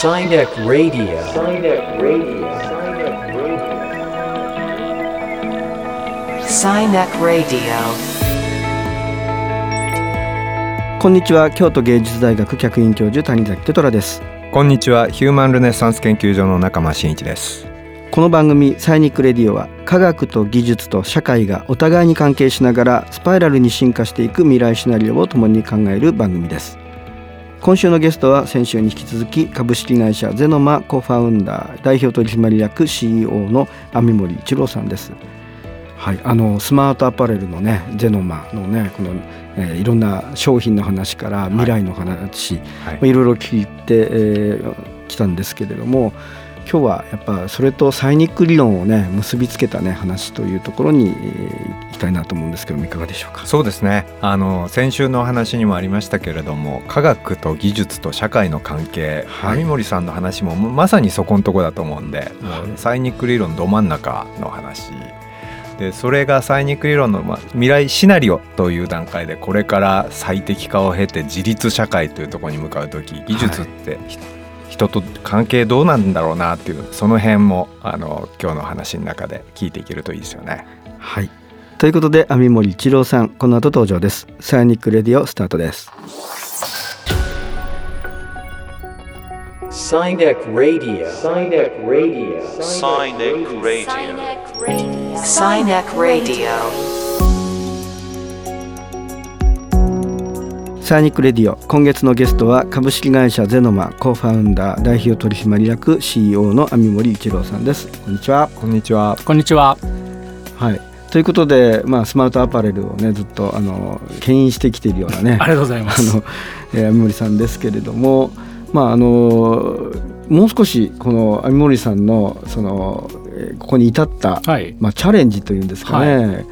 Sinek Radio. Sinek Radio. Sinek Radio. こんにちは京都芸術大学客員教授谷崎テトラですこんにちはヒューマンルネサンス研究所の中間真一ですこの番組サイニックレディオは科学と技術と社会がお互いに関係しながらスパイラルに進化していく未来シナリオを共に考える番組です今週のゲストは先週に引き続き株式会社ゼノマコファウンダー代表取締役 CEO の網森一郎さんです。はい、あのスマートアパレルのねゼノマのねこの、えーいろんな商品の話から未来の話、はい。まあいろいろ聞いてき、えー来たんですけれども今日はやっぱそれとサイニック理論をね結びつけたね話というところに、えー行きたいなと思うんですけどもいかがでしょうか？そうですね。あの先週のお話にもありましたけれども科学と技術と社会の関係はい。網森さんの話もまさにそこのとこだと思うんで、もうサイニック理論ど真ん中の話。でそれがサイニック理論の、まあ、未来シナリオという段階でこれから最適化を経て自立社会というところに向かう時技術って、ひ人と関係どうなんだろうなっていうその辺もあの今日の話の中で聞いていけるといいですよね。はいということで網森一郎さんこの後登場です。サイニックレディオスタートです。Sinek Radio. Sinek Radio. Sinek Radio. Sinek Radio. サイニックレディオ今月のゲストは株式会社ゼノマコファウンダー代表取締役 CEO の網森一郎さんです。こんにちは。こんにちは。こんにちは。はい。ということで、まあ、スマートアパレルをねずっとあの牽引してきているようなねありがとうございます。あの、えー、網森さんですけれども、まああのもう少しこの網森さんのその、えーここに至った、はい。まあ、チャレンジというんですかね、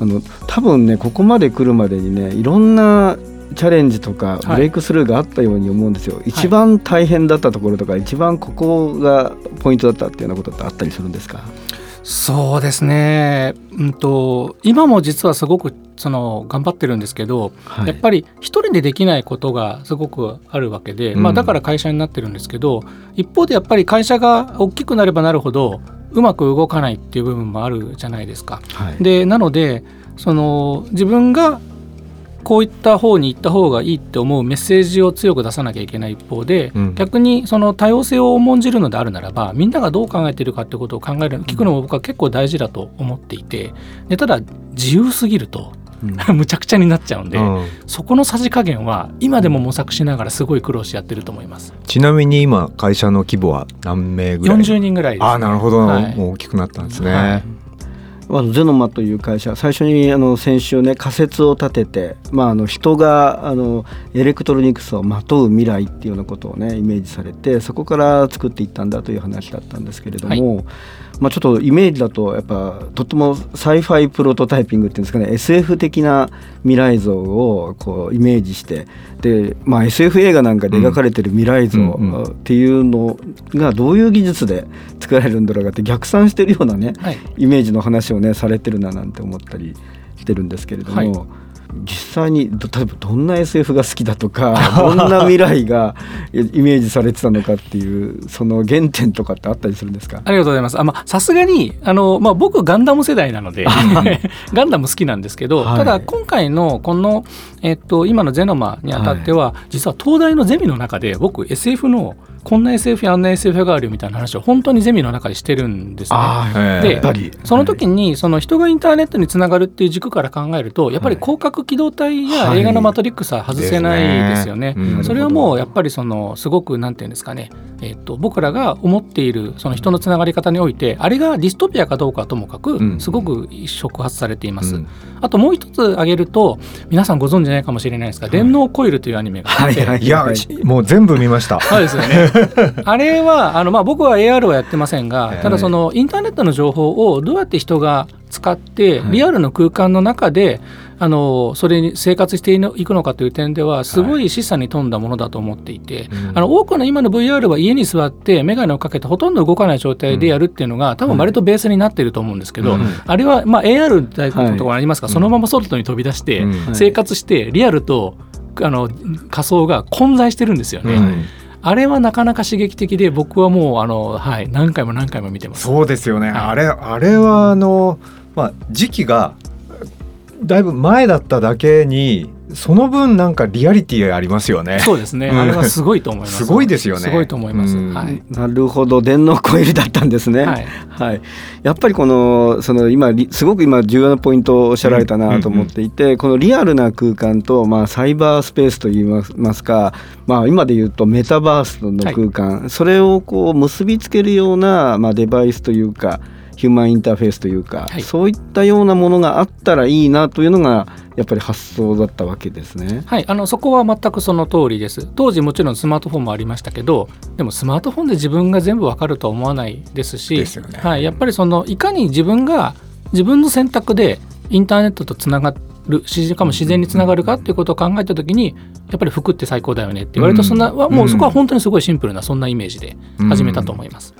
あの多分ねここまで来るまでにねいろんなチャレンジとかはい。ブレイクスルーがあったように思うんですよ、一番大変だったところとか一番ここがポイントだったっていうようなことってあったりするんですか？そうですね。うんと今も実はすごくその頑張ってるんですけど、はい。やっぱり一人でできないことがすごくあるわけで、まあうんだから会社になってるんですけど、一方でやっぱり会社が大きくなればなるほどうまく動かないっていう部分もあるじゃないですか。はい。でなのでその自分がこういった方に行った方がいいって思うメッセージを強く出さなきゃいけない一方で、うん。逆にその多様性を重んじるのであるならばみんながどう考えているかってことを考える聞くのも僕は結構大事だと思っていてでただ自由すぎるとうん。むちゃくちゃになっちゃうんで、うん。そこのさじ加減は今でも模索しながらすごい苦労してやってると思います。ちなみに今会社の規模は何名ぐらい？40人ぐらいです、ね。ああなるほど、はい。もう大きくなったんですね、はいまずゼノマという会社最初にあの先週ね仮説を立てて、まあ、あの人があのエレクトロニクスをまとう未来っていうようなことをねイメージされてそこから作っていったんだという話だったんですけれども、まあ、ちょっとイメージだとやっぱとっても sci-fi prototyping っていうんですかね SF 的な未来像をこうイメージしてで、まあ、SF 映画なんかで描かれてる未来像っていうのがどういう技術で作られるんだろうかって逆算してるようなねはい。イメージの話をねされてるななんて思ったりしてるんですけれども、はい実際にど例えばどんな SF が好きだとか どんな未来がイメージされてたのかっていうその原点とかってあったりするんですか？ありがとうございます。あまあさすがにあの、まあ、僕ガンダム世代なので ガンダム好きなんですけど、はい。ただ今回のこの、えっと、今のゼノマにあたっては、実は東大のゼミの中で僕 SF のこんな SF やあんな SF があるよみたいな話を本当にゼミの中でしてるんですね。ええでやっぱり。その時にその人がインターネットにつながるっていう軸から考えるとやっぱり広角機動隊や映画の「マトリックス」は外せないですよね。ですね。うん。それはもうやっぱりそのすごくなんていうんですかね、えっと僕らが思っているその人のつながり方においてあれがディストピアかどうかはともかくうん。すごく触発されています。うん。あともう一つ挙げると皆さんご存知ないかもしれないですが「電脳コイル」というアニメがあって、はいいや、しもう全部見ました。そうですよね。あれはあの、まあ、僕は AR はやってませんが、ただそのインターネットの情報をどうやって人が使ってはいリアルの空間の中であのそれに生活していくのかという点ではすごい示唆に富んだものだと思っていて、うん。あの多くの今の VR は家に座って眼鏡をかけてほとんど動かない状態でやるっていうのが多分割とベースになってると思うんですけど、うん。あれは、まあ、AR 大学のところありますが、そのまま外に飛び出してうん。はい。生活してリアルとあの仮想が混在してるんですよね。うんあれはなかなか刺激的で僕はもうあの、はい、何回も何回も見てます。そうですよね、はいあれあれはあの、まあ、時期がだいぶ前だっただけにその分なんかリアリティありますよね。そうですね、うんあれはすごいと思います。すごいですよねすごいと思います。うんはい。なるほど電脳コイルだったんですね。はい。はい、やっぱりこのその今リすごく今重要なポイントをおっしゃられたなと思っていて、このリアルな空間と、まあ、サイバースペースといいますますか、まあ、今で言うとメタバースの空間、それをこう結びつけるような、まあ、デバイスというかヒューマンインターフェースというか、はいそういったようなものがあったらいいなというのがやっぱり発想だったわけですね。はい、あのそこは全くその通りです。当時もちろんスマートフォンもありましたけど、でもスマートフォンで自分が全部わかるとは思わないですし、ですよねはい、やっぱりそのいかに自分が自分の選択でインターネットとつながる、しかも自然につながるかっていうことを考えたときに、やっぱり服って最高だよねって言われるとそんな、うんもうそこは本当にすごいシンプルなそんなイメージで始めたと思います。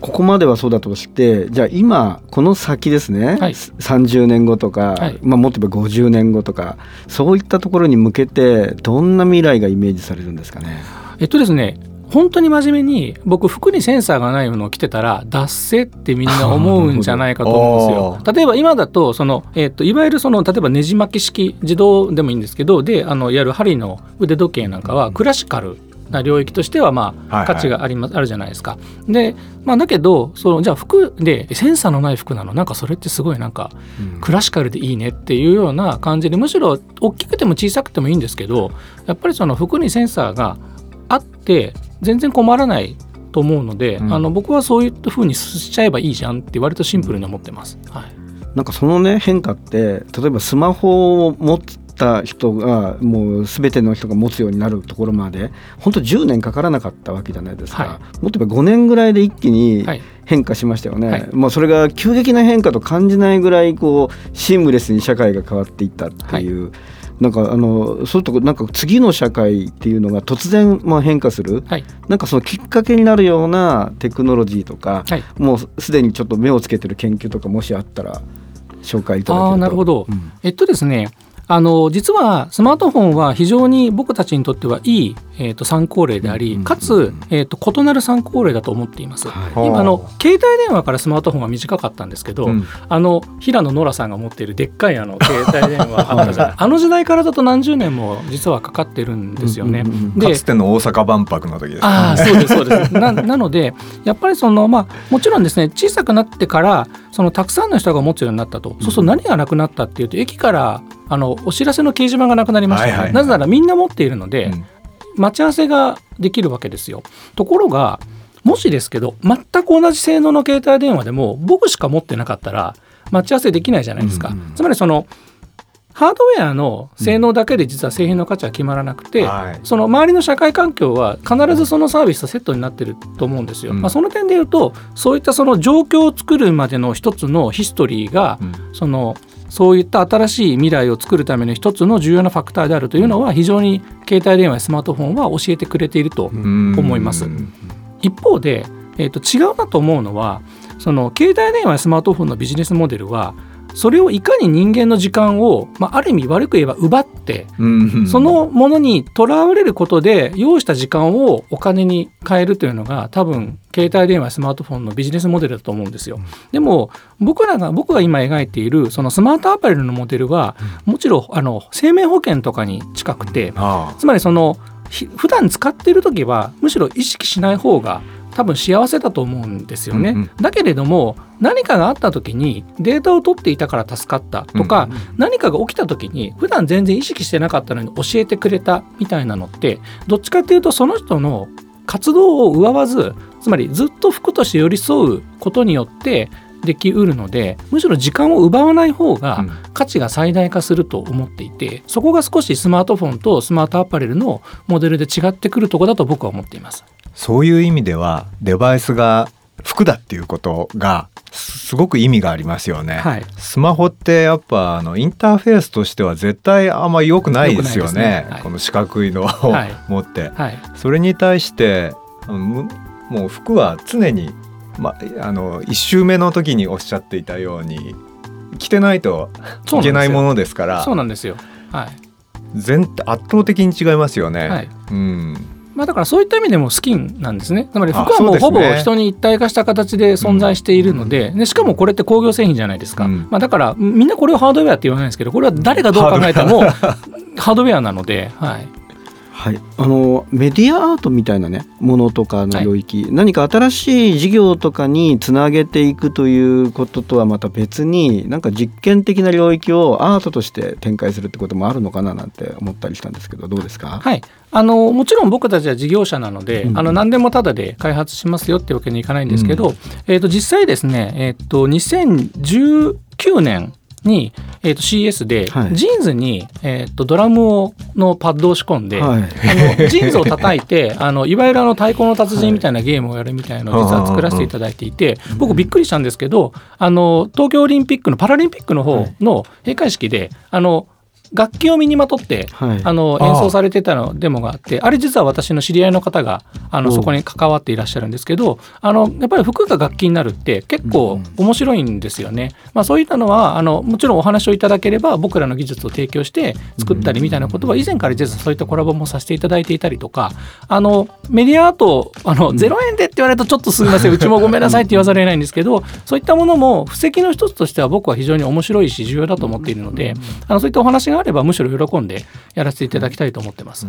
ここまではそうだとしてじゃあ今この先ですね、はい。30年後とか、はい。まあ、もっと言えば50年後とかそういったところに向けてどんな未来がイメージされるんですかね？えっとですね本当に真面目に僕服にセンサーがないものを着てたら脱せってみんな思うんじゃないかと思うんですよ。例えば今だとその、えっといわゆるその例えばねじ巻き式自動でもいいんですけどであのいわゆる針の腕時計なんかはクラシカルな領域としてはまあはいはい。価値があります、あるじゃないですか。で、まあ、だけどそのじゃあ服でセンサーのない服なの？なんかそれってすごいなんかクラシカルでいいねっていうような感じでむしろ大きくても小さくてもいいんですけどやっぱりその服にセンサーがあって全然困らないと思うので、うん。あの僕はそういった風にしちゃえばいいじゃんって割とシンプルに思ってます。はい。なんかそのね変化って例えばスマホを持った人がもう全ての人が持つようになるところまで本当10年かからなかったわけじゃないですか、はい。もっと言えば5年ぐらいで一気にはい。変化しましたよね、はい。もうそれが急激な変化と感じないぐらいこうシームレスに社会が変わっていったっていう、なんかあのそうするとなんか次の社会っていうのが突然まあ変化する、はい。なんかそのきっかけになるようなテクノロジーとか、はい。もうすでにちょっと目をつけてる研究とかもしあったら紹介いただけると。あーなるほど。うん。えっとですねあの実はスマートフォンは非常に僕たちにとってはいい、えー、と参考例であり、うんかつ、えー、と異なる参考例だと思っています。はい。今あの携帯電話からスマートフォンは短かったんですけど、うん。あの平野ノラさんが持っているでっかいあの携帯電話 あったじゃないあの時代からだと何十年も実はかかってるんですよね。うんうんうんでかつての大阪万博の時ですね。ああそうですそうです。ななのでやっぱりそのまあもちろんですね小さくなってからそのたくさんの人が持つようになったと、そうすると何がなくなったっていうと駅からあのお知らせの掲示板がなくなりましたよね、はいはい。なぜならみんな持っているので、うん待ち合わせができるわけですよ。ところがもしですけど全く同じ性能の携帯電話でも僕しか持ってなかったら待ち合わせできないじゃないですか、うんうんつまりそのハードウェアの性能だけで実は製品の価値は決まらなくて、はい。その周りの社会環境は必ずそのサービスとセットになってると思うんですよ。うん。まあ、その点で言うとそういったその状況を作るまでの一つのヒストリーが、うん。そのそういった新しい未来を作るための一つの重要なファクターであるというのは非常に携帯電話やスマートフォンは教えてくれているとうん思います。一方で、えー、と違うなと思うのはその携帯電話やスマートフォンのビジネスモデルはそれをいかに人間の時間を、まあ、ある意味悪く言えば奪ってうん。そのものにとらわれることで用意した時間をお金に変えるというのが多分携帯電話やスマートフォンのビジネスモデルだと思うんですよ。でも僕らが僕が今描いているそのスマートアパレルのモデルはもちろんあの生命保険とかに近くてあつまりそのひ普段使っている時はむしろ意識しない方が多分幸せだと思うんですよね。うんうんだけれども何かがあった時にデータを取っていたから助かったとか、何かが起きた時に普段全然意識してなかったのに教えてくれたみたいなのってどっちかっていうとその人の活動を奪わずつまりずっと服として寄り添うことによってできうるのでむしろ時間を奪わない方がうん。価値が最大化すると思っていてそこが少しスマートフォンとスマートアパレルのモデルで違ってくるところだと僕は思っています。そういう意味ではデバイスが服だっていうことがすごく意味がありますよね。はい。スマホってやっぱあのインターフェースとしては絶対あんま良くないですよね。ね。はい。この四角いのを、はい。持って。はい、それに対してもう服は常に、ま、あの1周目の時におっしゃっていたように着てないといけないものですからそうなんですよ。はい。全圧倒的に違いますよね。はい。うん。まあ、だからそういった意味でもスキンなんですね。つまり服はもうほぼね人に一体化した形で存在しているので,、でしかもこれって工業製品じゃないですか、うん。まあ、だからみんなこれをハードウェアって言わないんですけどこれは誰がどう考えてもハードウェアなので、はい、はい、あのメディアアートみたいなねものとかの領域、何か新しい事業とかにつなげていくということとはまた別になんか実験的な領域をアートとして展開するってこともあるのかななんて思ったりしたんですけどどうですか、はい、あのもちろん僕たちは事業者なので、うん。あの何でもタダで開発しますよってわけにいかないんですけど、えー、と実際ですね、えー、と2019年に、えー、と CES で、はい。ジーンズに、えー、とドラムをのパッドを仕込んで、はい。あのジーンズを叩いて あのいわゆるあの太鼓の達人みたいなゲームをやるみたいなのを実は作らせていただいていて僕びっくりしたんですけどあの東京オリンピックのパラリンピックの方の閉会式であの楽器を身にまとってはい。あの演奏されてたのデモがあってあれ実は私の知り合いの方があのそこに関わっていらっしゃるんですけどあのやっぱり服が楽器になるって結構面白いんですよね。まあ、そういったのはあのもちろんお話をいただければ僕らの技術を提供して作ったりみたいなことは以前から実はそういったコラボもさせていただいていたりとかあのメディアアートあの0円でって言われるとちょっとすみません うちもごめんなさいって言わざるを得ないんですけどそういったものも布石の一つとしては僕は非常に面白いし重要だと思っているのであのそういったお話があればむしろ喜んでやらせていただきたいと思ってます。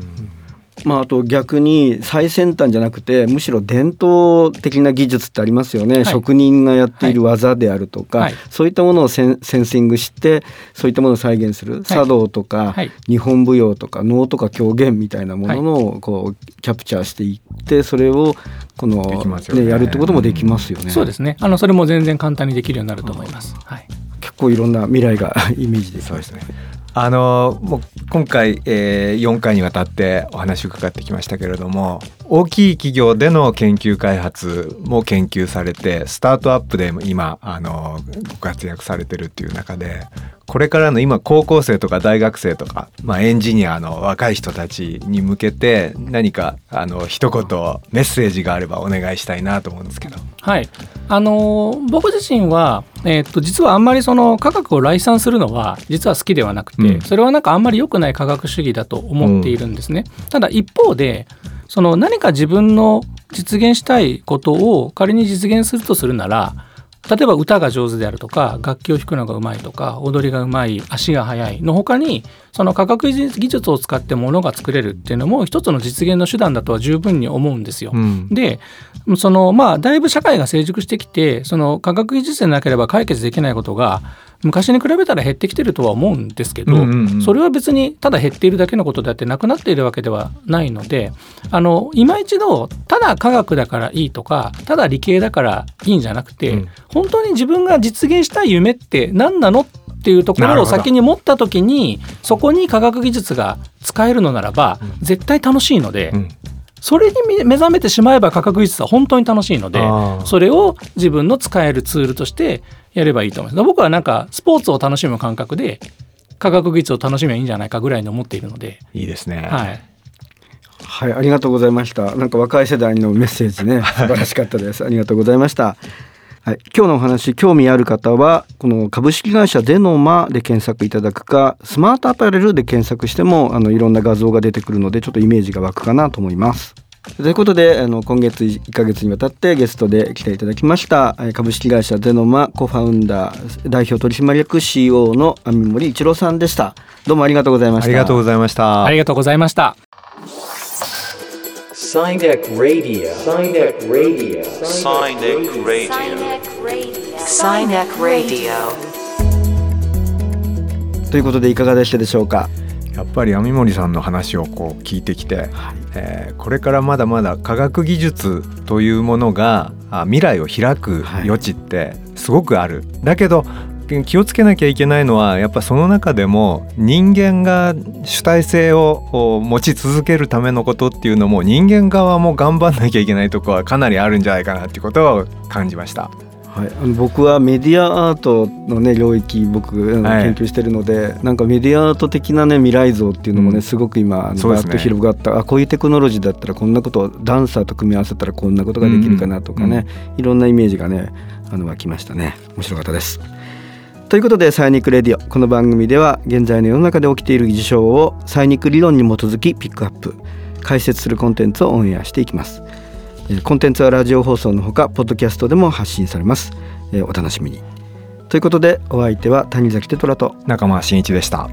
まあ、あと逆に最先端じゃなくてむしろ伝統的な技術ってありますよね、い職人がやっている技であるとか、はいそういったものをセンセンシングしてそういったものを再現する、茶道とか、はい日本舞踊とか能とか狂言みたいなもののこうキャプチャーしていってそれをこのできますよねやるってこともできますよね。そうですね。あのそれも全然簡単にできるようになると思います。はい。結構いろんな未来が イメージできまねそうですすね。あのもう今回、えー、4回にわたってお話を伺ってきましたけれども大きい企業での研究開発も研究されてスタートアップでも今あのご活躍されてるっていう中でこれからの今高校生とか大学生とか、まあ、エンジニアの若い人たちに向けて何かあの一言メッセージがあればお願いしたいなと思うんですけど。はい。あのー僕自身はえーっと実はあんまりその科学を来賛するのは実は好きではなくて、うんそれはなんかあんまり良くない科学主義だと思っているんですね。ただ一方でその何か自分の実現したいことを仮に実現するとするなら例えば歌が上手であるとか楽器を弾くのがうまいとか踊りがうまい足が速いの他にその科学技術を使って物が作れるっていうのも一つの実現の手段だとは十分に思うんですよ。うんでそのまあだいぶ社会が成熟してきてその科学技術でなければ解決できないことが昔に比べたら減ってきてるとは思うんですけど、うんうんうん。それは別にただ減っているだけのことであってなくなっているわけではないのであの今一度ただ科学だからいいとかただ理系だからいいんじゃなくて、うん。本当に自分が実現したい夢って何なのっていうところを先に持った時にそこに科学技術が使えるのならば、絶対楽しいので。うん。それに目覚めてしまえば科学技術は本当に楽しいのでそれを自分の使えるツールとしてやればいいと思います僕はなんかスポーツを楽しむ感覚で科学技術を楽しめばいいんじゃないかぐらいに思っているので、いいですね。はい、はい、ありがとうございました。なんか若い世代のメッセージね、素晴らしかったです。ありがとうございました。はい、今日のお話、興味ある方は、この株式会社デノマで検索いただくか、スマートアパレルで検索しても、あの、いろんな画像が出てくるので、ちょっとイメージが湧くかなと思います。ということで、あの、今月1ヶ月にわたってゲストで来ていただきました、えー株式会社デノマコファウンダー、代表取締役 CEO の網森一郎さんでした。どうもありがとうございました。ありがとうございました。ありがとうございました。Sinek Radio. Sinek Radio. Sinek Radio. Sinek Radio. ということでいかがでしたでしょうか？やっぱり網森さんの話をこう聞いてきて、えーこれからまだまだ科学技術というものがあ未来を開く余地ってすごくある。だけど気をつけなきゃいけないのはやっぱその中でも人間が主体性を持ち続けるためのことっていうのも人間側も頑張んなきゃいけないところはかなりあるんじゃないかなっていうことを感じました。はい、あの僕はメディアアートのね領域僕研究してるので、なんかメディアアート的なね未来像っていうのもね、うん。すごく今バーッと広がった。あこういうテクノロジーだったらこんなことをダンサーと組み合わせたらこんなことができるかなとかね、いろんなイメージがねあの湧きましたね。面白かったです。ということで「 SINIC Radio」この番組では現在の世の中で起きている事象を SINIC 理論に基づきピックアップ解説するコンテンツをオンエアしていきます。えーコンテンツはラジオ放送のほかポッドキャストでも発信されます、お楽しみに。ということでお相手は谷崎テトラと中間真一でした。